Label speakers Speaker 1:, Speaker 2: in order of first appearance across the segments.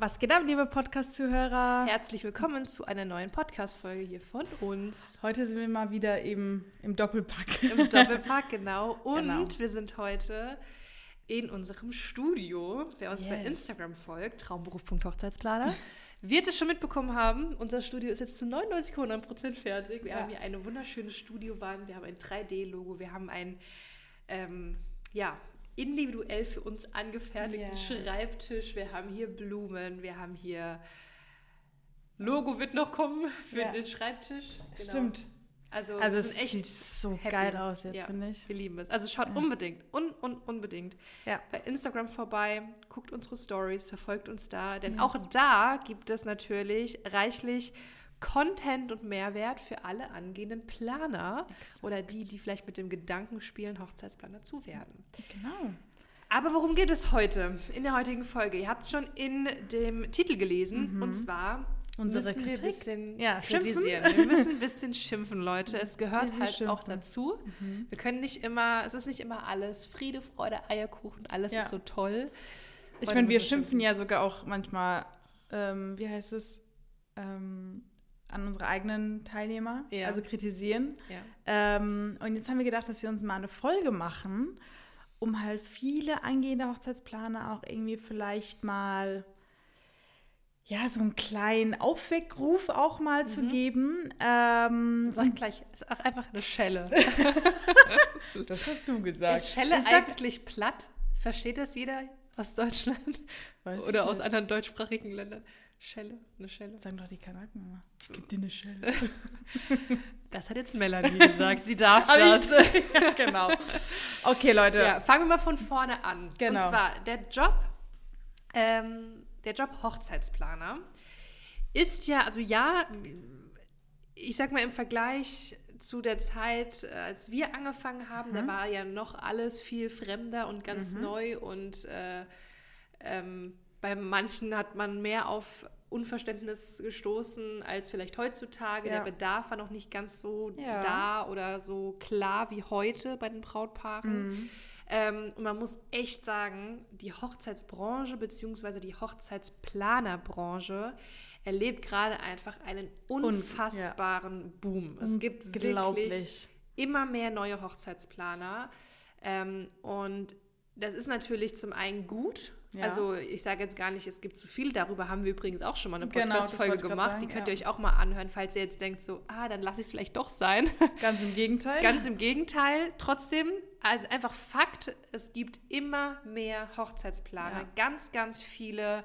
Speaker 1: Was geht ab, liebe Podcast-Zuhörer?
Speaker 2: Herzlich willkommen zu einer neuen Podcast-Folge hier von uns.
Speaker 1: Heute sind wir mal wieder eben im Doppelpack.
Speaker 2: Im Doppelpack, genau. Und
Speaker 1: Genau.
Speaker 2: wir sind heute in unserem Studio. Wer uns bei
Speaker 1: Yes.
Speaker 2: Instagram folgt, traumberuf.hochzeitsplaner, wird es schon mitbekommen haben. Unser Studio ist jetzt zu 99,9% fertig. Wir
Speaker 1: Ja.
Speaker 2: haben hier eine wunderschöne Studiowand, wir haben ein 3D-Logo, wir haben einen, ähm, ja, individuell für uns angefertigten
Speaker 1: Ja.
Speaker 2: Schreibtisch, wir haben hier Blumen, wir haben hier Logo wird noch kommen für
Speaker 1: Ja.
Speaker 2: den Schreibtisch. Genau.
Speaker 1: Stimmt.
Speaker 2: Also,
Speaker 1: Also es
Speaker 2: echt
Speaker 1: sieht so
Speaker 2: happy.
Speaker 1: geil aus jetzt,
Speaker 2: Ja.
Speaker 1: finde ich.
Speaker 2: Wir lieben es. Also schaut unbedingt, un, un, unbedingt
Speaker 1: Ja.
Speaker 2: bei Instagram vorbei, guckt unsere Stories, verfolgt uns da, denn
Speaker 1: Yes.
Speaker 2: auch da gibt es natürlich reichlich Content und Mehrwert für alle angehenden Planer oder die, die vielleicht mit dem Gedanken spielen, Hochzeitsplaner zu werden.
Speaker 1: Genau.
Speaker 2: Aber worum geht es heute in der heutigen Folge? Ihr habt es schon in dem Titel gelesen und zwar
Speaker 1: Mhm. Unsere
Speaker 2: müssen wir ein
Speaker 1: Kritik.
Speaker 2: bisschen
Speaker 1: Ja, schimpfen.
Speaker 2: kritisieren. Wir müssen ein bisschen schimpfen, Leute. Es gehört halt auch
Speaker 1: schimpfen.
Speaker 2: dazu. Wir können nicht immer, es ist nicht immer alles Friede, Freude, Eierkuchen, alles
Speaker 1: Ja.
Speaker 2: ist so toll.
Speaker 1: Ich meine, wir schimpfen ja sogar auch manchmal, ähm, wie heißt es, ähm, an unsere eigenen Teilnehmer,
Speaker 2: Ja.
Speaker 1: also kritisieren.
Speaker 2: Ja.
Speaker 1: Ähm, und jetzt haben wir gedacht, dass wir uns mal eine Folge machen, um halt viele angehende Hochzeitsplaner auch irgendwie vielleicht mal ja, so einen kleinen Aufweckruf auch mal zu
Speaker 2: Mhm.
Speaker 1: geben. Ähm,
Speaker 2: Sag gleich, ist auch einfach eine Schelle.
Speaker 1: das hast du gesagt.
Speaker 2: Ist Schelle
Speaker 1: Ich sag-
Speaker 2: eigentlich platt? Versteht das jeder aus Deutschland
Speaker 1: Weiß
Speaker 2: oder aus anderen deutschsprachigen Ländern? Schelle, eine Schelle.
Speaker 1: Sagen doch die Kanaken immer. Ich geb dir eine Schelle.
Speaker 2: Das hat jetzt Melanie gesagt. Sie darf das.
Speaker 1: ich- ja, genau. Okay, Leute.
Speaker 2: Ja, fangen wir mal von vorne an.
Speaker 1: Genau.
Speaker 2: Und zwar der Job, ähm, der Job Hochzeitsplaner ist ja, also ja, ich sag mal im Vergleich zu der Zeit, äh, als wir angefangen haben,
Speaker 1: Mhm.
Speaker 2: da war ja noch alles viel fremder und ganz neu und äh, ähm, bei manchen hat man mehr auf Unverständnis gestoßen als vielleicht heutzutage.
Speaker 1: Ja.
Speaker 2: Der Bedarf war noch nicht ganz so
Speaker 1: Ja.
Speaker 2: da oder so klar wie heute bei den Brautpaaren.
Speaker 1: Mhm.
Speaker 2: Ähm, und man muss echt sagen, die Hochzeitsbranche bzw. die Hochzeitsplanerbranche erlebt gerade einfach einen unfassbaren Boom. Es gibt wirklich immer mehr neue Hochzeitsplaner. Ähm, und das ist natürlich zum einen gut.
Speaker 1: Ja.
Speaker 2: Also ich sage jetzt gar nicht, es gibt zu viel. Darüber haben wir übrigens auch schon mal eine
Speaker 1: Genau,
Speaker 2: Podcast-Folge
Speaker 1: grad
Speaker 2: gemacht.
Speaker 1: sagen,
Speaker 2: Die könnt
Speaker 1: ja.
Speaker 2: ihr euch auch mal anhören, falls ihr jetzt denkt so, ah, dann lasse ich es vielleicht doch sein.
Speaker 1: Ganz im Gegenteil.
Speaker 2: Ganz im Gegenteil. Trotzdem, also einfach Fakt, es gibt immer mehr Hochzeitsplaner.
Speaker 1: Ja.
Speaker 2: Ganz, ganz viele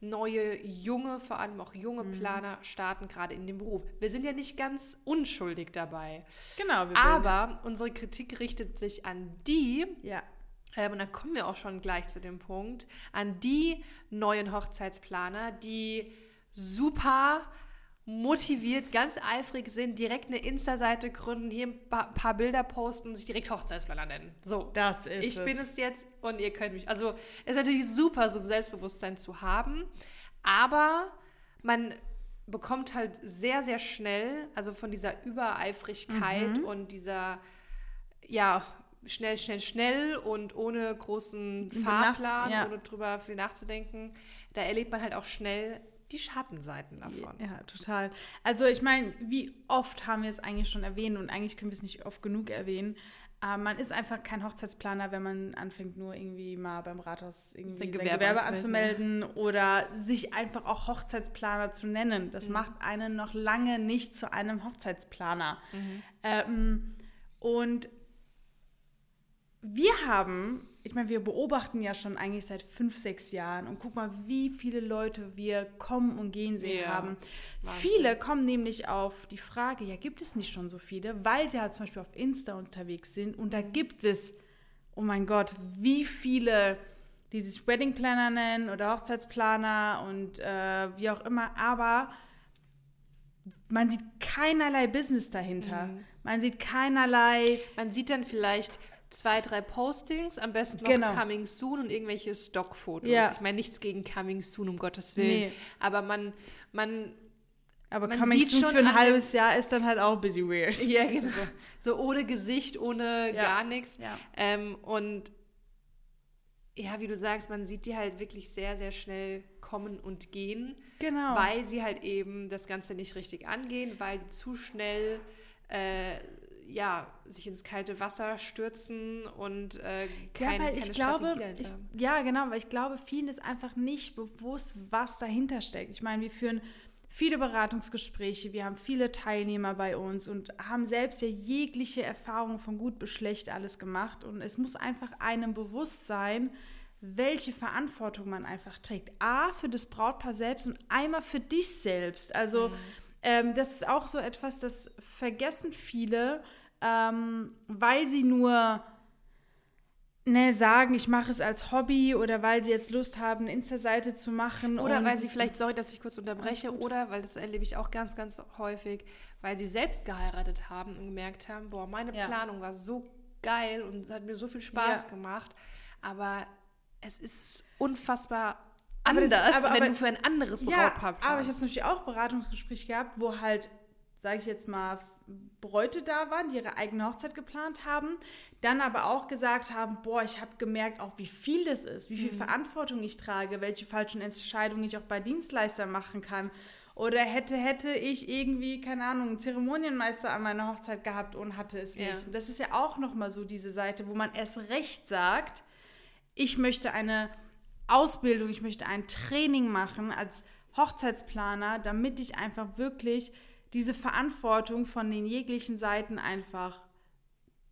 Speaker 2: neue, junge, vor allem auch junge
Speaker 1: Mhm.
Speaker 2: Planer starten gerade in den Beruf. Wir sind ja nicht ganz unschuldig dabei.
Speaker 1: genau. Wir
Speaker 2: Aber unsere Kritik richtet sich an die,
Speaker 1: Ja.
Speaker 2: Ähm, und dann kommen wir auch schon gleich zu dem Punkt, an die neuen Hochzeitsplaner, die super motiviert, ganz eifrig sind, direkt eine Insta-Seite gründen, hier ein paar, paar Bilder posten und sich direkt Hochzeitsplaner nennen. So,
Speaker 1: Das ist
Speaker 2: ich
Speaker 1: es.
Speaker 2: bin es jetzt und ihr könnt mich. Also es ist natürlich super, so ein Selbstbewusstsein zu haben, aber man bekommt halt sehr, sehr schnell, also von dieser Übereifrigkeit
Speaker 1: Mhm.
Speaker 2: und dieser, ja, schnell, schnell, schnell und ohne großen Fahrplan,
Speaker 1: ja.
Speaker 2: ohne drüber viel nachzudenken, da erlebt man halt auch schnell die Schattenseiten davon.
Speaker 1: Ja, total. Also ich meine, wie oft haben wir es eigentlich schon erwähnt und eigentlich können wir es nicht oft genug erwähnen. Aber man ist einfach kein Hochzeitsplaner, wenn man anfängt, nur irgendwie mal beim Rathaus irgendwie sein Gewerbe,
Speaker 2: Gewerbe
Speaker 1: anzumelden oder sich einfach auch Hochzeitsplaner zu nennen. Das macht einen noch lange nicht zu einem Hochzeitsplaner. Ähm, und wir haben, ich meine, wir beobachten ja schon eigentlich seit fünf, sechs Jahren und guck mal, wie viele Leute wir kommen und gehen sehen
Speaker 2: Ja,
Speaker 1: haben.
Speaker 2: Wahnsinn.
Speaker 1: Viele kommen nämlich auf die Frage, ja, gibt es nicht schon so viele, weil sie halt zum Beispiel auf Insta unterwegs sind und da gibt es, oh mein Gott, wie viele, die sich Wedding Planner nennen oder Hochzeitsplaner und äh, wie auch immer, aber man sieht keinerlei Business dahinter.
Speaker 2: Mhm.
Speaker 1: Man sieht keinerlei
Speaker 2: Man sieht dann vielleicht zwei, drei Postings, am besten noch
Speaker 1: Genau.
Speaker 2: Coming Soon und irgendwelche Stockfotos.
Speaker 1: Ja.
Speaker 2: Ich meine nichts gegen Coming Soon, um Gottes Willen.
Speaker 1: Nee.
Speaker 2: Aber man, man,
Speaker 1: Aber
Speaker 2: Man
Speaker 1: Coming
Speaker 2: sieht
Speaker 1: Soon
Speaker 2: schon
Speaker 1: für ein halbes Jahr ist dann halt auch bisschen weird.
Speaker 2: ja, genau. So ohne Gesicht, ohne
Speaker 1: Ja.
Speaker 2: gar nichts.
Speaker 1: Ja.
Speaker 2: Ähm, und ja, wie du sagst, man sieht die halt wirklich sehr, sehr schnell kommen und gehen,
Speaker 1: Genau.
Speaker 2: weil sie halt eben das Ganze nicht richtig angehen, weil die zu schnell äh, ja, sich ins kalte Wasser stürzen und äh, keine,
Speaker 1: ja, weil
Speaker 2: keine
Speaker 1: ich glaube,
Speaker 2: Strategie
Speaker 1: ich, ja, genau, weil ich glaube, vielen ist einfach nicht bewusst, was dahinter steckt. Ich meine, wir führen viele Beratungsgespräche, wir haben viele Teilnehmer bei uns und haben selbst ja jegliche Erfahrung von gut bis schlecht alles gemacht. Und es muss einfach einem bewusst sein, welche Verantwortung man einfach trägt. A, für das Brautpaar selbst und einmal für dich selbst. Also
Speaker 2: Mhm.
Speaker 1: ähm, das ist auch so etwas, das vergessen viele, ähm, weil sie nur ne, sagen, ich mache es als Hobby oder weil sie jetzt Lust haben, eine Insta-Seite zu machen.
Speaker 2: Oder weil sie vielleicht, sorry, dass ich kurz unterbreche, oder weil das erlebe ich auch ganz, ganz häufig, weil sie selbst geheiratet haben und gemerkt haben, boah, meine
Speaker 1: Ja.
Speaker 2: Planung war so geil und hat mir so viel Spaß
Speaker 1: Ja.
Speaker 2: gemacht, aber es ist unfassbar
Speaker 1: Aber
Speaker 2: anders,
Speaker 1: aber-
Speaker 2: wenn
Speaker 1: aber-
Speaker 2: du für ein anderes
Speaker 1: Ja,
Speaker 2: Brautpaar
Speaker 1: aber ich habe zum Beispiel auch Beratungsgespräche gehabt, wo halt, sage ich jetzt mal, Bräute da waren, die ihre eigene Hochzeit geplant haben, dann aber auch gesagt haben, boah, ich habe gemerkt auch, wie viel das ist, wie viel Verantwortung ich trage, welche falschen Entscheidungen ich auch bei Dienstleistern machen kann. Oder hätte, hätte ich irgendwie, keine Ahnung, einen Zeremonienmeister an meiner Hochzeit gehabt und hatte es nicht.
Speaker 2: Ja.
Speaker 1: Und das ist ja auch nochmal so diese Seite, wo man erst recht sagt, ich möchte eine Ausbildung, ich möchte ein Training machen als Hochzeitsplaner, damit ich einfach wirklich diese Verantwortung von den jeglichen Seiten einfach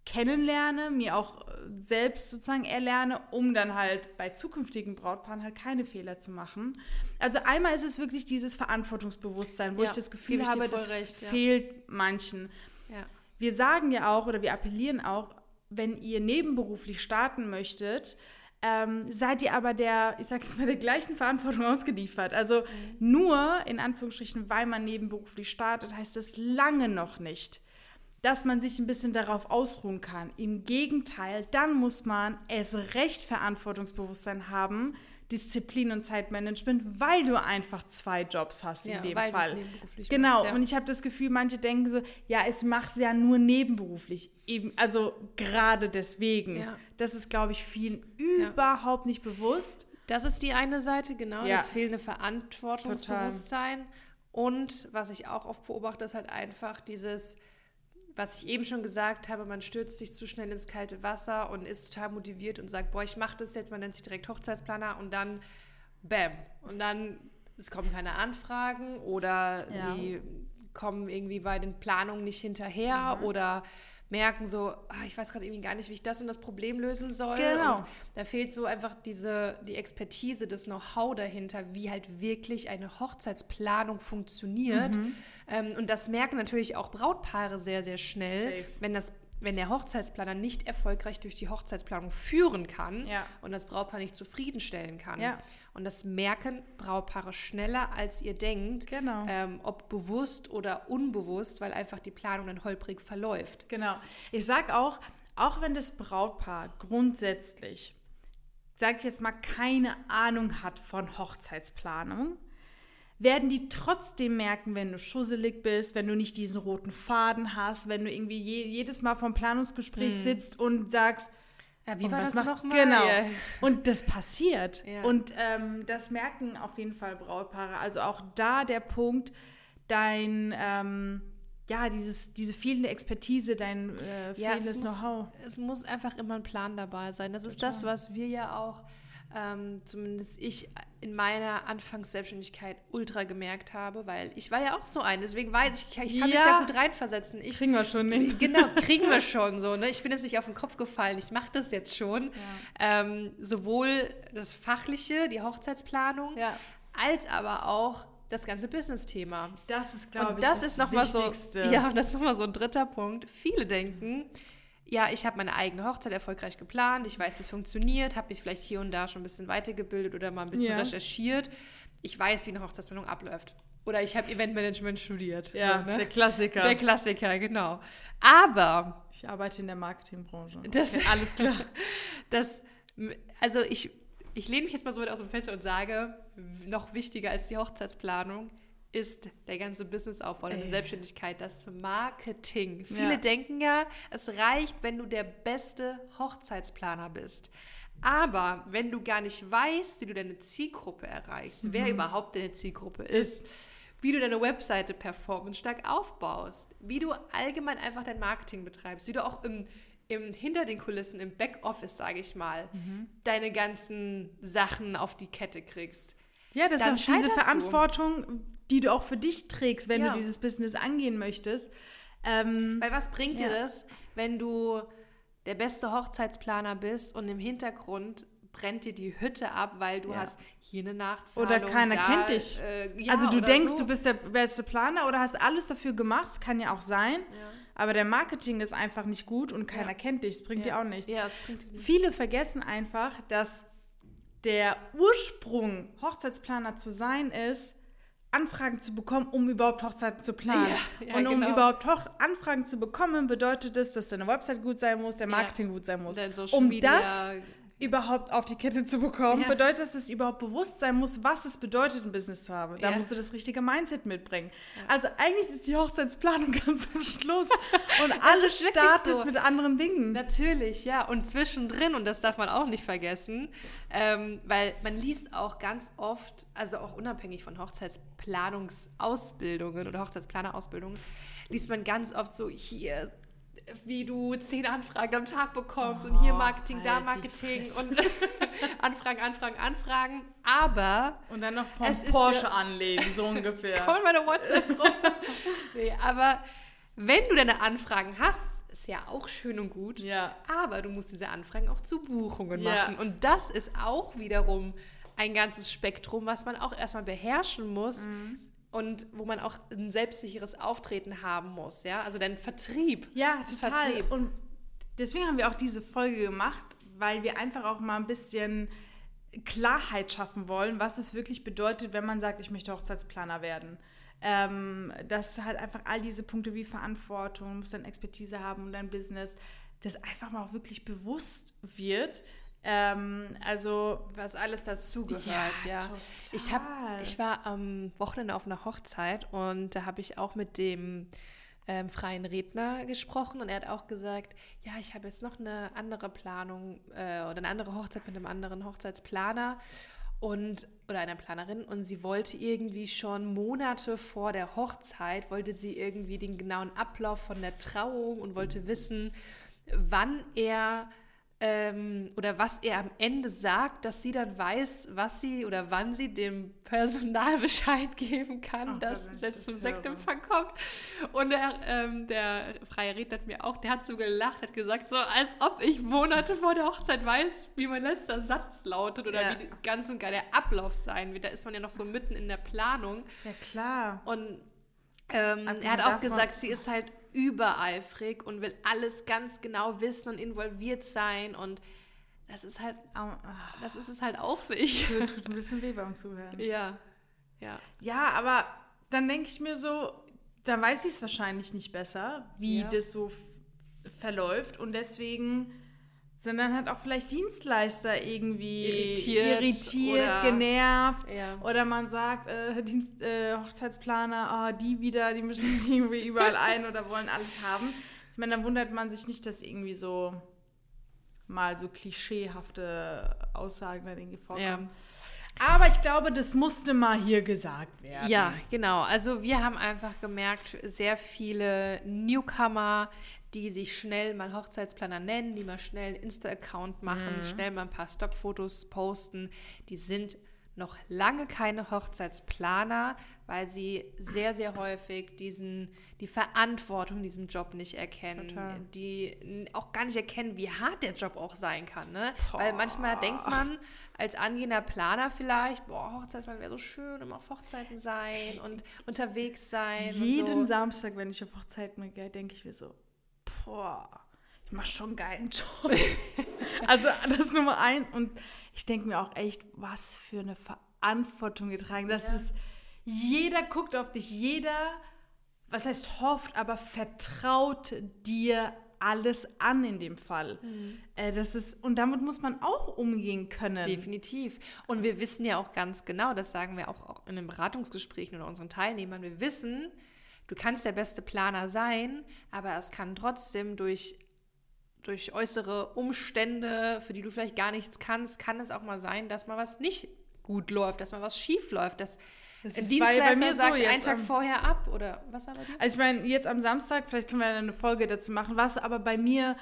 Speaker 1: kennenlerne, mir auch äh, selbst sozusagen erlerne, um dann halt bei zukünftigen Brautpaaren halt keine Fehler zu machen. Also einmal ist es wirklich dieses Verantwortungsbewusstsein, wo
Speaker 2: Ja,
Speaker 1: ich das Gefühl
Speaker 2: ich
Speaker 1: habe, das
Speaker 2: recht, ja.
Speaker 1: fehlt manchen.
Speaker 2: Ja.
Speaker 1: Wir sagen ja auch oder wir appellieren auch, wenn ihr nebenberuflich starten möchtet, ähm, seid ihr aber der, ich sag jetzt mal, der gleichen Verantwortung ausgeliefert. Also nur, in Anführungsstrichen, weil man nebenberuflich startet, heißt das lange noch nicht, dass man sich ein bisschen darauf ausruhen kann. Im Gegenteil, dann muss man es recht Verantwortungsbewusstsein haben, Disziplin und Zeitmanagement, weil du einfach zwei Jobs hast in
Speaker 2: Ja,
Speaker 1: dem
Speaker 2: weil
Speaker 1: Fall.
Speaker 2: nebenberuflich
Speaker 1: Genau,
Speaker 2: machst, ja.
Speaker 1: und ich habe das Gefühl, manche denken so, ja, ich mache es ja nur nebenberuflich. Eben, also gerade deswegen.
Speaker 2: Ja.
Speaker 1: Das ist, glaube ich, vielen überhaupt nicht bewusst.
Speaker 2: Das ist die eine Seite, genau, das fehlende Verantwortungsbewusstsein. Und was ich auch oft beobachte, ist halt einfach dieses, was ich eben schon gesagt habe, man stürzt sich zu schnell ins kalte Wasser und ist total motiviert und sagt, boah, ich mache das jetzt, man nennt sich direkt Hochzeitsplaner und dann bam. Und dann, es kommen keine Anfragen oder
Speaker 1: Ja.
Speaker 2: sie kommen irgendwie bei den Planungen nicht hinterher oder merken so, ah, ich weiß gerade irgendwie gar nicht, wie ich das und das Problem lösen soll.
Speaker 1: Genau.
Speaker 2: Und da fehlt so einfach diese, die Expertise, das Know-how dahinter, wie halt wirklich eine Hochzeitsplanung funktioniert.
Speaker 1: Mhm.
Speaker 2: Ähm, und das merken natürlich auch Brautpaare sehr, sehr schnell,
Speaker 1: Safe.
Speaker 2: wenn das wenn der Hochzeitsplaner nicht erfolgreich durch die Hochzeitsplanung führen kann
Speaker 1: Ja.
Speaker 2: und das Brautpaar nicht zufriedenstellen kann.
Speaker 1: Ja.
Speaker 2: Und das merken Brautpaare schneller, als ihr denkt,
Speaker 1: Genau.
Speaker 2: ähm, ob bewusst oder unbewusst, weil einfach die Planung dann holprig verläuft.
Speaker 1: Genau. Ich sag auch, auch wenn das Brautpaar grundsätzlich, sag ich jetzt mal, keine Ahnung hat von Hochzeitsplanung, werden die trotzdem merken, wenn du schusselig bist, wenn du nicht diesen roten Faden hast, wenn du irgendwie je, jedes Mal vom Planungsgespräch sitzt und sagst,
Speaker 2: Ja, wie
Speaker 1: und
Speaker 2: war
Speaker 1: was
Speaker 2: das nochmal?
Speaker 1: Genau.
Speaker 2: Ja.
Speaker 1: Und das passiert.
Speaker 2: Ja.
Speaker 1: Und ähm, das merken auf jeden Fall Brautpaare. Also auch da der Punkt, dein, ähm, ja, dieses, diese fehlende Expertise, dein äh, fehlendes Know-how.
Speaker 2: es muss einfach immer ein Plan dabei sein. Das ist das, was wir ja auch, ähm, zumindest ich in meiner Anfangsselbstständigkeit ultra gemerkt habe, weil ich war ja auch so ein. Deswegen weiß ich, ich kann mich
Speaker 1: Ja.
Speaker 2: da gut reinversetzen. Ich,
Speaker 1: Kriegen wir schon nicht.
Speaker 2: Genau, kriegen wir schon so. Ne? Ich bin jetzt nicht auf den Kopf gefallen. Ich mache das jetzt schon. Ähm, sowohl das Fachliche, die Hochzeitsplanung,
Speaker 1: Ja.
Speaker 2: als aber auch das ganze Business-Thema.
Speaker 1: Das ist, glaube ich,
Speaker 2: das,
Speaker 1: das
Speaker 2: ist nochmal so,
Speaker 1: Wichtigste.
Speaker 2: ja, das ist nochmal so ein dritter Punkt. Viele denken, ja, ich habe meine eigene Hochzeit erfolgreich geplant, ich weiß, wie es funktioniert, habe mich vielleicht hier und da schon ein bisschen weitergebildet oder mal ein bisschen
Speaker 1: Ja.
Speaker 2: recherchiert. Ich weiß, wie eine Hochzeitsplanung abläuft. Oder ich habe Eventmanagement studiert.
Speaker 1: Ja,
Speaker 2: so, ne?
Speaker 1: der Klassiker.
Speaker 2: Der Klassiker, genau. Aber
Speaker 1: ich arbeite in der Marketingbranche.
Speaker 2: Das-
Speaker 1: okay, alles klar.
Speaker 2: das, also ich, ich lehne mich jetzt mal so weit aus dem Fenster und sage, noch wichtiger als die Hochzeitsplanung ist der ganze Businessaufbau,
Speaker 1: Ey.
Speaker 2: Selbstständigkeit, das Marketing. Viele
Speaker 1: Ja.
Speaker 2: denken ja, es reicht, wenn du der beste Hochzeitsplaner bist. Aber wenn du gar nicht weißt, wie du deine Zielgruppe erreichst, mhm. wer überhaupt deine Zielgruppe ist, wie du deine Webseite performance-stark aufbaust, wie du allgemein einfach dein Marketing betreibst, wie du auch im, im hinter den Kulissen, im Backoffice, sage ich mal, mhm. deine ganzen Sachen auf die Kette kriegst.
Speaker 1: Ja, das ist auch diese Verantwortung, du. Die du auch für dich trägst, wenn ja. du dieses Business angehen möchtest.
Speaker 2: Ähm, Weil was bringt ja. dir das, wenn du der beste Hochzeitsplaner bist und im Hintergrund brennt dir die Hütte ab, weil du ja. hast hier eine Nachzahlung.
Speaker 1: Oder keiner da, kennt dich. Äh, ja, also du denkst, so. du bist der beste Planer oder hast alles dafür gemacht, das kann ja auch sein. Ja. Aber der Marketing ist einfach nicht gut und keiner kennt dich. Das bringt dir auch nichts. Ja, das bringt dir nicht. Viele vergessen einfach, dass der Ursprung, Hochzeitsplaner zu sein, ist, Anfragen zu bekommen, um überhaupt Hochzeiten zu planen. Ja, ja, und um genau. überhaupt Hoch Anfragen zu bekommen, bedeutet es, dass deine Website gut sein muss, der Marketing ja. gut sein muss. Um das überhaupt auf die Kette zu bekommen, ja. bedeutet, dass es überhaupt bewusst sein muss, was es bedeutet, ein Business zu haben. Da ja. musst du das richtige Mindset mitbringen. Ja. Also eigentlich ist die Hochzeitsplanung ganz am Schluss und alles startet so. mit anderen Dingen.
Speaker 2: Natürlich, ja. Und zwischendrin, und das darf man auch nicht vergessen, ähm, weil man liest auch ganz oft, also auch unabhängig von Hochzeitsplanungsausbildungen oder Hochzeitsplanerausbildungen, liest man ganz oft so, hier wie du zehn Anfragen am Tag bekommst oh, und hier Marketing, halt da Marketing und Anfragen, Anfragen, Anfragen. Aber.
Speaker 1: Und dann noch vom Porsche ja, anlegen, so ungefähr.
Speaker 2: Komm in meine WhatsApp-Gruppe. nee, aber wenn du deine Anfragen hast, ist ja auch schön und gut. Ja. Aber du musst diese Anfragen auch zu Buchungen machen. Ja. Und das ist auch wiederum ein ganzes Spektrum, was man auch erstmal beherrschen muss. Mhm und wo man auch ein selbstsicheres Auftreten haben muss, ja, also dein Vertrieb.
Speaker 1: Ja, total. Vertrieb. Und deswegen haben wir auch diese Folge gemacht, weil wir einfach auch mal ein bisschen Klarheit schaffen wollen, was es wirklich bedeutet, wenn man sagt, ich möchte Hochzeitsplaner werden. Ähm, dass halt einfach all diese Punkte wie Verantwortung, muss dann Expertise haben und dein Business, das einfach mal auch wirklich bewusst wird ähm, also
Speaker 2: was alles dazugehört, ja. ja. Ich habe, ich war am Wochenende auf einer Hochzeit und da habe ich auch mit dem ähm, freien Redner gesprochen und er hat auch gesagt, ja, ich habe jetzt noch eine andere Planung äh, oder eine andere Hochzeit mit einem anderen Hochzeitsplaner und oder einer Planerin und sie wollte irgendwie schon Monate vor der Hochzeit wollte sie irgendwie den genauen Ablauf von der Trauung und wollte wissen, wann er ähm, oder was er am Ende sagt, dass sie dann weiß, was sie oder wann sie dem Personal Bescheid geben kann, Ach, dass es jetzt zum Sektempfang kommt. Und der, ähm, der freie Redner hat mir auch, der hat so gelacht, hat gesagt, so als ob ich Monate vor der Hochzeit weiß, wie mein letzter Satz lautet oder ja. wie ganz und gar der Ablauf sein wird. Da ist man ja noch so mitten in der Planung.
Speaker 1: Ja, klar.
Speaker 2: Und ähm, er hat auch gesagt, sie ist halt übereifrig und will alles ganz genau wissen und involviert sein und das ist halt, das ist es halt auch nicht.
Speaker 1: Das tut ein bisschen weh beim Zuhören.
Speaker 2: Ja, ja.
Speaker 1: Ja, aber dann denke ich mir so, dann weiß ich es wahrscheinlich nicht besser, wie ja. das so verläuft und deswegen sondern hat auch vielleicht Dienstleister irgendwie irritiert, irritiert oder, genervt. Ja. Oder man sagt, äh, Dienst, äh, Hochzeitsplaner, oh, die wieder, die mischen sich irgendwie überall ein oder wollen alles haben. Ich meine, dann wundert man sich nicht, dass irgendwie so mal so klischeehafte Aussagen dann irgendwie vorkommen. Ja. Aber ich glaube, das musste mal hier gesagt werden.
Speaker 2: Ja, genau. Also wir haben einfach gemerkt, sehr viele Newcomer, die sich schnell mal Hochzeitsplaner nennen, die mal schnell einen Insta-Account machen, mhm. schnell mal ein paar Stockfotos posten, die sind noch lange keine Hochzeitsplaner, weil sie sehr, sehr häufig diesen, die Verantwortung in diesem Job nicht erkennen, Total. die auch gar nicht erkennen, wie hart der Job auch sein kann. Ne? Weil manchmal denkt man als angehender Planer vielleicht, boah, Hochzeitsplaner wäre so schön, immer auf Hochzeiten sein und unterwegs sein.
Speaker 1: Jeden so. Samstag, wenn ich auf Hochzeiten gehe, denke ich mir so, boah, ich mache schon einen geilen Job. also das ist Nummer eins. Und ich denke mir auch echt, was für eine Verantwortung getragen. Das ja. ist, jeder guckt auf dich, jeder, was heißt hofft, aber vertraut dir alles an in dem Fall. Mhm. Äh, das ist, und damit muss man auch umgehen können.
Speaker 2: Definitiv. Und wir wissen ja auch ganz genau, das sagen wir auch, auch in den Beratungsgesprächen oder unseren Teilnehmern, wir wissen, du kannst der beste Planer sein, aber es kann trotzdem durch durch äußere Umstände, für die du vielleicht gar nichts kannst, kann es auch mal sein, dass mal was nicht gut läuft, dass mal was schief läuft, dass
Speaker 1: Das
Speaker 2: ein
Speaker 1: ist
Speaker 2: Dienstleister
Speaker 1: bei- bei mir so
Speaker 2: sagt
Speaker 1: jetzt
Speaker 2: einen Tag
Speaker 1: am-
Speaker 2: vorher ab oder was war bei dir?
Speaker 1: Also ich meine, jetzt am Samstag, vielleicht können wir eine Folge dazu machen, war es aber bei mir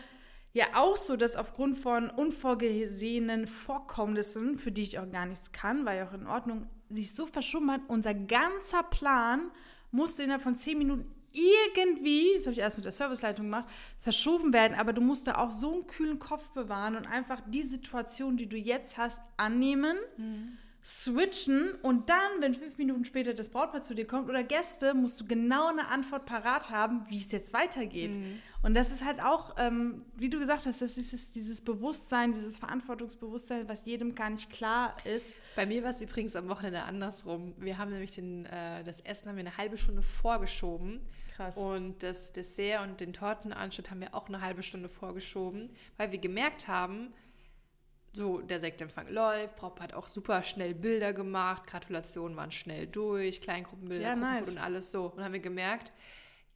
Speaker 1: ja auch so, dass aufgrund von unvorgesehenen Vorkommnissen, für die ich auch gar nichts kann, war ja auch in Ordnung, sich so verschoben hat, unser ganzer Plan musste innerhalb von zehn Minuten irgendwie, das habe ich erst mit der Serviceleitung gemacht, verschoben werden, aber du musst da auch so einen kühlen Kopf bewahren und einfach die Situation, die du jetzt hast, annehmen switchen und dann, wenn fünf Minuten später das Brautpaar zu dir kommt oder Gäste, musst du genau eine Antwort parat haben, wie es jetzt weitergeht.
Speaker 2: Mhm.
Speaker 1: Und das ist halt auch, ähm, wie du gesagt hast, das ist dieses, dieses Bewusstsein, dieses Verantwortungsbewusstsein, was jedem gar nicht klar ist.
Speaker 2: Bei mir war es übrigens am Wochenende andersrum. Wir haben nämlich den, äh, das Essen haben wir eine halbe Stunde vorgeschoben.
Speaker 1: Krass.
Speaker 2: Und das Dessert und den Tortenanschnitt haben wir auch eine halbe Stunde vorgeschoben, weil wir gemerkt haben, so der Sektempfang läuft, Brautpaar hat auch super schnell Bilder gemacht, Gratulationen waren schnell durch, Kleingruppenbilder,
Speaker 1: Ja, nice.
Speaker 2: und alles so. Und dann haben wir gemerkt,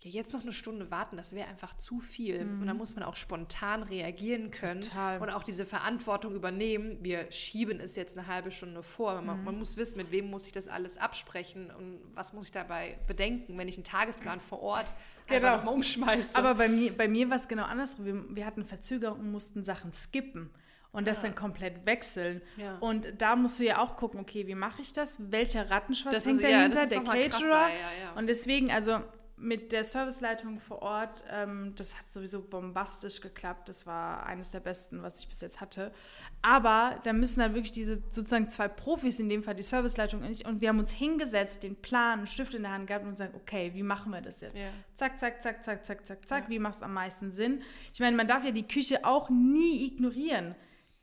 Speaker 2: ja, jetzt noch eine Stunde warten, das wäre einfach zu viel. Und da muss man auch spontan reagieren können
Speaker 1: Mhm. Total.
Speaker 2: und auch diese Verantwortung übernehmen. Wir schieben es jetzt eine halbe Stunde vor. Man,
Speaker 1: Mhm.
Speaker 2: man muss wissen, mit wem muss ich das alles absprechen und was muss ich dabei bedenken, wenn ich einen Tagesplan vor Ort
Speaker 1: Genau.
Speaker 2: nochmal umschmeiße.
Speaker 1: Aber bei mir, bei mir war es genau andersrum. Wir, wir hatten Verzögerung und mussten Sachen skippen und das dann komplett wechseln.
Speaker 2: Ja.
Speaker 1: Und da musst du ja auch gucken, okay, wie mache ich das? Welcher Rattenschwanz
Speaker 2: Das
Speaker 1: hängt
Speaker 2: ist- ja,
Speaker 1: dahinter?
Speaker 2: das ist
Speaker 1: der Caterer?
Speaker 2: krasser, ja, ja.
Speaker 1: Und deswegen, also mit der Serviceleitung vor Ort, ähm, das hat sowieso bombastisch geklappt. Das war eines der besten, was ich bis jetzt hatte. Aber da müssen dann wirklich diese sozusagen zwei Profis, in dem Fall die Serviceleitung und ich, und wir haben uns hingesetzt, den Plan, einen Stift in der Hand gehabt und gesagt, okay, wie machen wir das jetzt?
Speaker 2: Ja.
Speaker 1: Zack, zack, zack, zack, zack, zack, zack.
Speaker 2: Ja.
Speaker 1: Wie macht es am meisten Sinn? Ich meine, man darf ja die Küche auch nie ignorieren.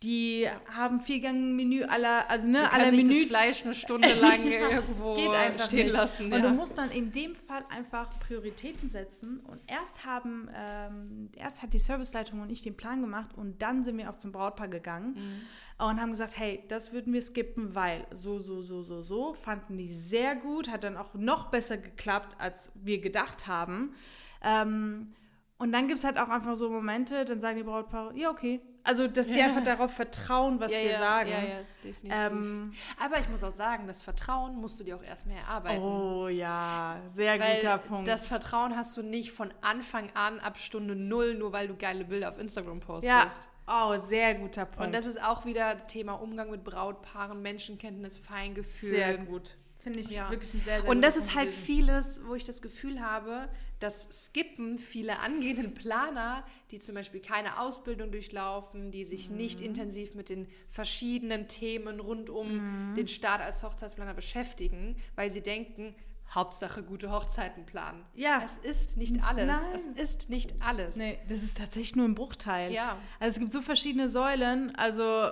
Speaker 1: Die haben Viergang-Menü aller, also ne, aller Menü.
Speaker 2: das Fleisch eine Stunde lang irgendwo
Speaker 1: Geht einfach
Speaker 2: stehen
Speaker 1: nicht.
Speaker 2: lassen.
Speaker 1: Und
Speaker 2: ja.
Speaker 1: du musst dann in dem Fall einfach Prioritäten setzen. Und erst haben, ähm, erst hat die Serviceleitung und ich den Plan gemacht und dann sind wir auch zum Brautpaar gegangen
Speaker 2: Mhm.
Speaker 1: und haben gesagt, hey, das würden wir skippen, weil so, so, so, so, so. Fanden die sehr gut, hat dann auch noch besser geklappt, als wir gedacht haben. Ähm, und dann gibt es halt auch einfach so Momente, dann sagen die Brautpaare, ja, okay. Also, dass die
Speaker 2: Ja.
Speaker 1: einfach darauf vertrauen, was
Speaker 2: ja,
Speaker 1: wir
Speaker 2: ja,
Speaker 1: sagen.
Speaker 2: Ja, ja, definitiv.
Speaker 1: Ähm,
Speaker 2: Aber ich muss auch sagen, das Vertrauen musst du dir auch erstmal erarbeiten.
Speaker 1: oh ja, sehr
Speaker 2: Weil
Speaker 1: guter Punkt.
Speaker 2: das Vertrauen hast du nicht von Anfang an ab Stunde null, nur weil du geile Bilder auf Instagram postest.
Speaker 1: Ja, oh, sehr guter Punkt.
Speaker 2: Und das ist auch wieder Thema Umgang mit Brautpaaren, Menschenkenntnis, Feingefühl.
Speaker 1: sehr gut. Finde ich
Speaker 2: Ja.
Speaker 1: wirklich ein sehr, sehr
Speaker 2: Und das ist halt
Speaker 1: gewesen.
Speaker 2: vieles, wo ich das Gefühl habe, dass Skippen viele angehenden Planer, die zum Beispiel keine Ausbildung durchlaufen, die sich
Speaker 1: Mhm.
Speaker 2: nicht intensiv mit den verschiedenen Themen rund um
Speaker 1: Mhm.
Speaker 2: den Start als Hochzeitsplaner beschäftigen, weil sie denken, Hauptsache gute Hochzeiten planen.
Speaker 1: Ja.
Speaker 2: Es ist nicht alles.
Speaker 1: Nein.
Speaker 2: Es ist nicht alles.
Speaker 1: Nee, das ist tatsächlich nur ein Bruchteil.
Speaker 2: Ja.
Speaker 1: Also es gibt so verschiedene Säulen. Also,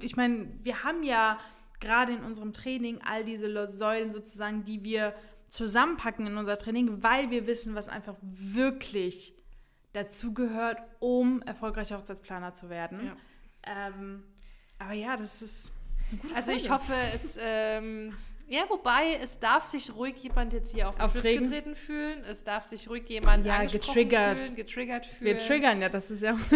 Speaker 1: ich meine, wir haben ja gerade in unserem Training all diese Säulen sozusagen, die wir zusammenpacken in unser Training, weil wir wissen, was einfach wirklich dazugehört, um erfolgreicher Hochzeitsplaner zu werden.
Speaker 2: Ja.
Speaker 1: Ähm, aber ja, das ist, das ist eine gute
Speaker 2: Also ich hoffe, es, ähm, ja, wobei, es darf sich ruhig jemand jetzt hier auf den
Speaker 1: Aufregen?
Speaker 2: getreten fühlen. Es darf sich ruhig jemand
Speaker 1: Ja, getriggert.
Speaker 2: fühlen, getriggert fühlen.
Speaker 1: Wir triggern ja, das ist ja.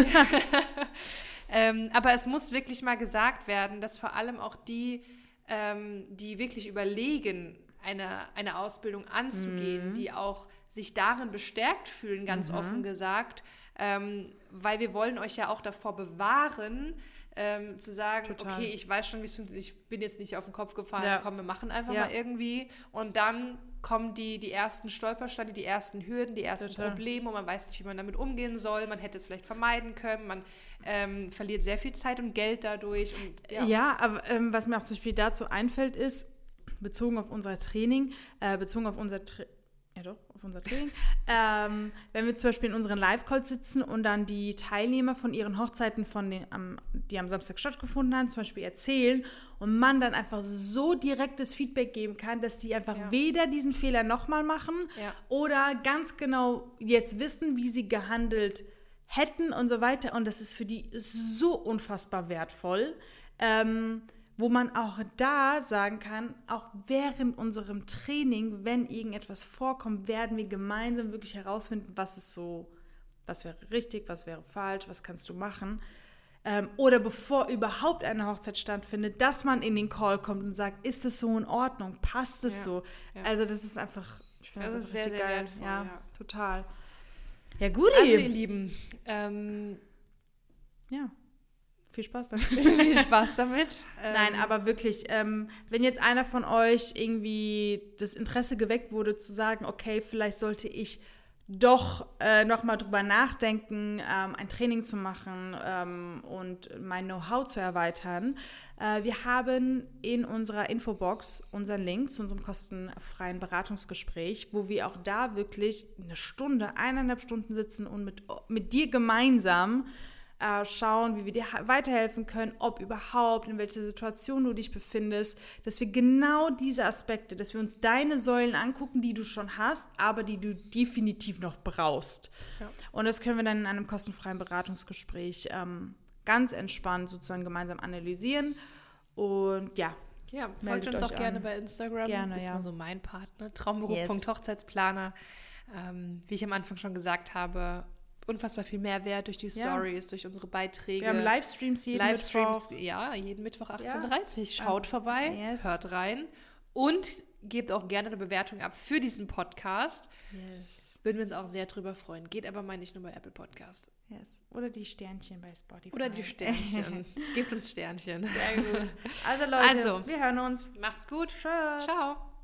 Speaker 2: Ähm, aber es muss wirklich mal gesagt werden, dass vor allem auch die, ähm, die wirklich überlegen, eine, eine Ausbildung anzugehen,
Speaker 1: Mhm.
Speaker 2: die auch sich darin bestärkt fühlen, ganz offen gesagt, ähm, weil wir wollen euch ja auch davor bewahren, ähm, zu sagen,
Speaker 1: Total.
Speaker 2: okay, ich weiß schon, wie es funktioniert, ich bin jetzt nicht auf den Kopf gefallen,
Speaker 1: Ja.
Speaker 2: komm, wir machen einfach
Speaker 1: Ja.
Speaker 2: mal irgendwie. Und dann kommen die, die ersten Stolpersteine, die ersten Hürden, die ersten
Speaker 1: Total.
Speaker 2: Probleme und man weiß nicht, wie man damit umgehen soll. Man hätte es vielleicht vermeiden können, man ähm, verliert sehr viel Zeit und Geld dadurch. Und, ja.
Speaker 1: Ja, aber ähm, was mir auch zum Beispiel dazu einfällt, ist, bezogen auf unser Training, äh, bezogen auf unser Tra ja doch, auf unser Training, ähm, wenn wir zum Beispiel in unseren Live-Calls sitzen und dann die Teilnehmer von ihren Hochzeiten, von den, am, die am Samstag stattgefunden haben, zum Beispiel erzählen und man dann einfach so direktes Feedback geben kann, dass die einfach
Speaker 2: Ja.
Speaker 1: weder diesen Fehler nochmal machen
Speaker 2: Ja.
Speaker 1: oder ganz genau jetzt wissen, wie sie gehandelt hätten und so weiter. Und das ist für die so unfassbar wertvoll, ähm, wo man auch da sagen kann, auch während unserem Training, wenn irgendetwas vorkommt, werden wir gemeinsam wirklich herausfinden, was ist so was wäre richtig, was wäre falsch, was kannst du machen. Ähm, oder bevor überhaupt eine Hochzeit stattfindet, dass man in den Call kommt und sagt, ist das so in Ordnung, passt es
Speaker 2: Ja,
Speaker 1: so?
Speaker 2: ja.
Speaker 1: Also das ist einfach, ich finde
Speaker 2: Das
Speaker 1: das,
Speaker 2: sehr,
Speaker 1: richtig
Speaker 2: sehr
Speaker 1: geil.
Speaker 2: wertvoll,
Speaker 1: ja,
Speaker 2: ja.
Speaker 1: total. Ja, gut,
Speaker 2: Also, ihr Lieben, ähm,
Speaker 1: ja, viel Spaß damit.
Speaker 2: viel Spaß damit. Ähm,
Speaker 1: Nein, aber wirklich, ähm, wenn jetzt einer von euch irgendwie das Interesse geweckt wurde, zu sagen, okay, vielleicht sollte ich doch äh, nochmal drüber nachdenken, ähm, ein Training zu machen ähm, und mein Know-how zu erweitern. Äh, wir haben in unserer Infobox unseren Link zu unserem kostenfreien Beratungsgespräch, wo wir auch da wirklich eine Stunde, eineinhalb Stunden sitzen und mit, mit dir gemeinsam äh, schauen, wie wir dir weiterhelfen können, ob überhaupt, in welcher Situation du dich befindest, dass wir genau diese Aspekte, dass wir uns deine Säulen angucken, die du schon hast, aber die du definitiv noch brauchst.
Speaker 2: Ja.
Speaker 1: Und das können wir dann in einem kostenfreien Beratungsgespräch ähm, ganz entspannt sozusagen gemeinsam analysieren. Und ja,
Speaker 2: Ja, folgt uns auch gerne
Speaker 1: an.
Speaker 2: bei Instagram.
Speaker 1: Gerne,
Speaker 2: das ist
Speaker 1: ja.
Speaker 2: mal so mein Partner. Traumberuf.hochzeitsplaner. Ähm, wie ich am Anfang schon gesagt habe, unfassbar viel Mehrwert durch die
Speaker 1: Ja.
Speaker 2: Stories, durch unsere Beiträge.
Speaker 1: wir haben Livestreams jeden
Speaker 2: Livestreams,
Speaker 1: Mittwoch.
Speaker 2: ja, jeden Mittwoch 18.30 Uhr. Schaut
Speaker 1: Also,
Speaker 2: vorbei,
Speaker 1: yes.
Speaker 2: hört rein und gebt auch gerne eine Bewertung ab für diesen Podcast.
Speaker 1: Yes,
Speaker 2: Würden wir uns auch sehr drüber freuen. Geht aber mal nicht nur bei Apple Podcast.
Speaker 1: yes. Oder die Sternchen bei Spotify.
Speaker 2: Oder die Sternchen. Gebt uns Sternchen.
Speaker 1: Sehr gut. Also Leute,
Speaker 2: Also.
Speaker 1: wir hören uns.
Speaker 2: Macht's gut.
Speaker 1: Tschüss.
Speaker 2: Ciao.